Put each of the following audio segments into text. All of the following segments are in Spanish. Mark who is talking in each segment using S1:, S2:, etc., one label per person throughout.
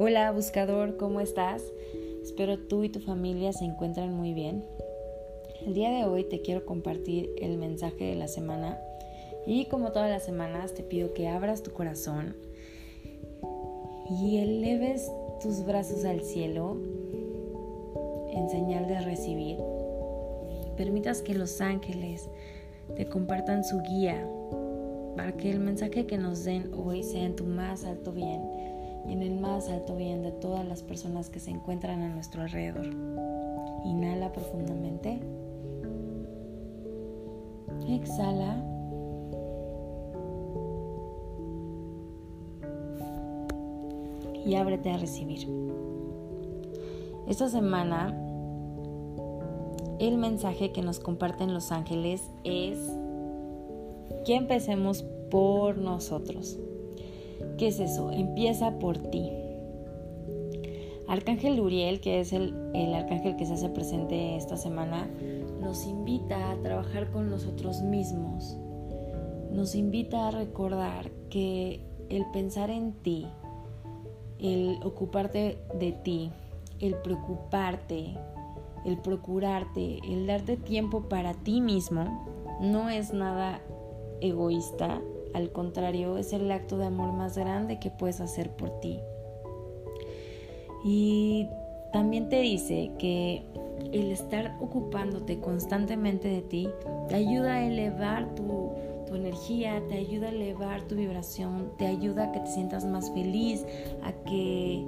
S1: Hola buscador, ¿cómo estás? Espero tú y tu familia se encuentren muy bien. El día de hoy te quiero compartir el mensaje de la semana y como todas las semanas te pido que abras tu corazón y eleves tus brazos al cielo en señal de recibir. Permitas que los ángeles te compartan su guía para que el mensaje que nos den hoy sea en tu más alto bien en el más alto bien de todas las personas que se encuentran a nuestro alrededor. Inhala profundamente. Exhala. Y ábrete a recibir. Esta semana el mensaje que nos comparten los ángeles es que empecemos por nosotros. ¿Qué es eso? Empieza por ti. Arcángel Uriel, que es el, el, arcángel que se hace presente esta semana, nos invita a trabajar con nosotros mismos. Nos invita a recordar que el pensar en ti, el ocuparte de ti, el preocuparte, el procurarte, el darte tiempo para ti mismo, no es nada egoísta, al contrario, es el acto de amor más grande que puedes hacer por ti. Y también te dice que el estar ocupándote constantemente de ti te ayuda a elevar tu, energía, te ayuda a elevar tu vibración, te ayuda a que te sientas más feliz, a que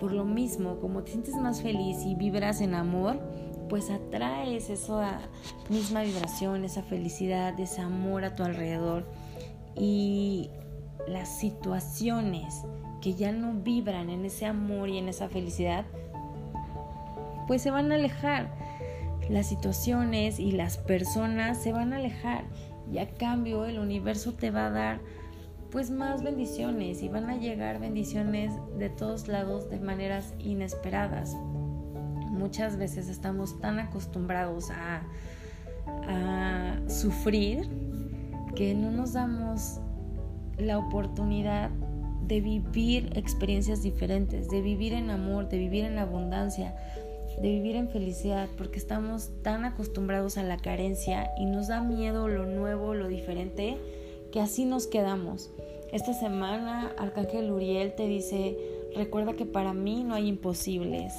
S1: por lo mismo, como te sientes más feliz y vibras en amor, pues atraes esa misma vibración, esa felicidad, ese amor a tu alrededor. Y las situaciones que ya no vibran en ese amor y en esa felicidad, pues se van a alejar. Las situaciones y las personas se van a alejar y a cambio el universo te va a dar pues más bendiciones y van a llegar bendiciones de todos lados de maneras inesperadas muchas veces estamos tan acostumbrados a, sufrir que no nos damos la oportunidad de vivir experiencias diferentes, de vivir en amor, de vivir en abundancia, de vivir en felicidad, porque estamos tan acostumbrados a la carencia y nos da miedo lo nuevo, lo diferente, que así nos quedamos. Esta semana Arcángel Uriel te dice, recuerda que para mí no hay imposibles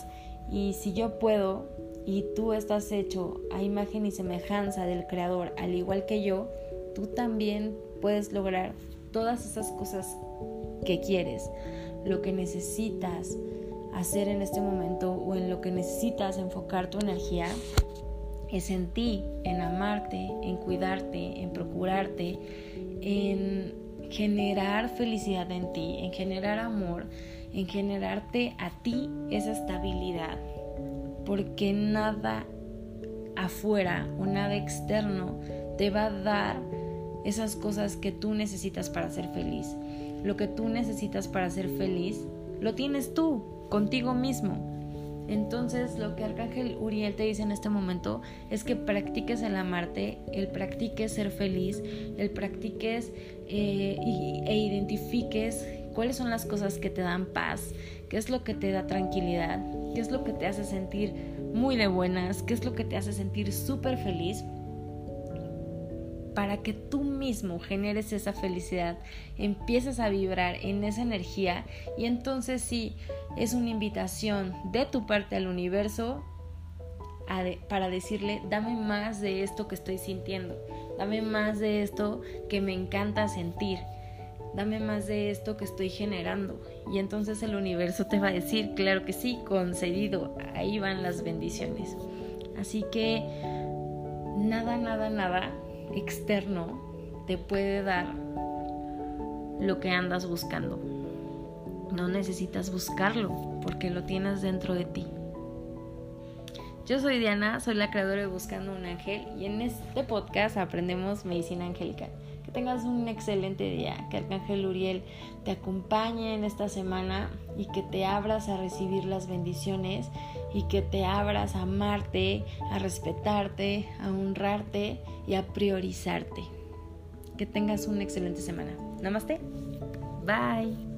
S1: y si yo puedo y tú estás hecho a imagen y semejanza del Creador, al igual que yo, tú también puedes lograr todas esas cosas que quieres, lo que necesitas hacer en este momento o en lo que necesitas enfocar tu energía es en ti, en amarte, en cuidarte, en procurarte, en generar felicidad en ti, en generar amor, en generarte a ti esa estabilidad, porque nada afuera o nada externo te va a dar esas cosas que tú necesitas para ser feliz. Lo que tú necesitas para ser feliz, lo tienes tú, contigo mismo. Entonces lo que Arcángel Uriel te dice en este momento es que practiques el amarte, el practiques ser feliz, el practiques eh, e identifiques cuáles son las cosas que te dan paz, qué es lo que te da tranquilidad, qué es lo que te hace sentir muy de buenas, qué es lo que te hace sentir súper feliz para que tú mismo generes esa felicidad, empieces a vibrar en esa energía y entonces sí, es una invitación de tu parte al universo para decirle, dame más de esto que estoy sintiendo, dame más de esto que me encanta sentir, dame más de esto que estoy generando. Y entonces el universo te va a decir, claro que sí, concedido, ahí van las bendiciones. Así que nada, nada, nada externo te puede dar lo que andas buscando. No necesitas buscarlo porque lo tienes dentro de ti. Yo soy Diana, soy la creadora de Buscando un Ángel y en este podcast aprendemos medicina angélica tengas un excelente día, que Arcángel Uriel te acompañe en esta semana y que te abras a recibir las bendiciones y que te abras a amarte, a respetarte, a honrarte y a priorizarte. Que tengas una excelente semana. Namaste. Bye.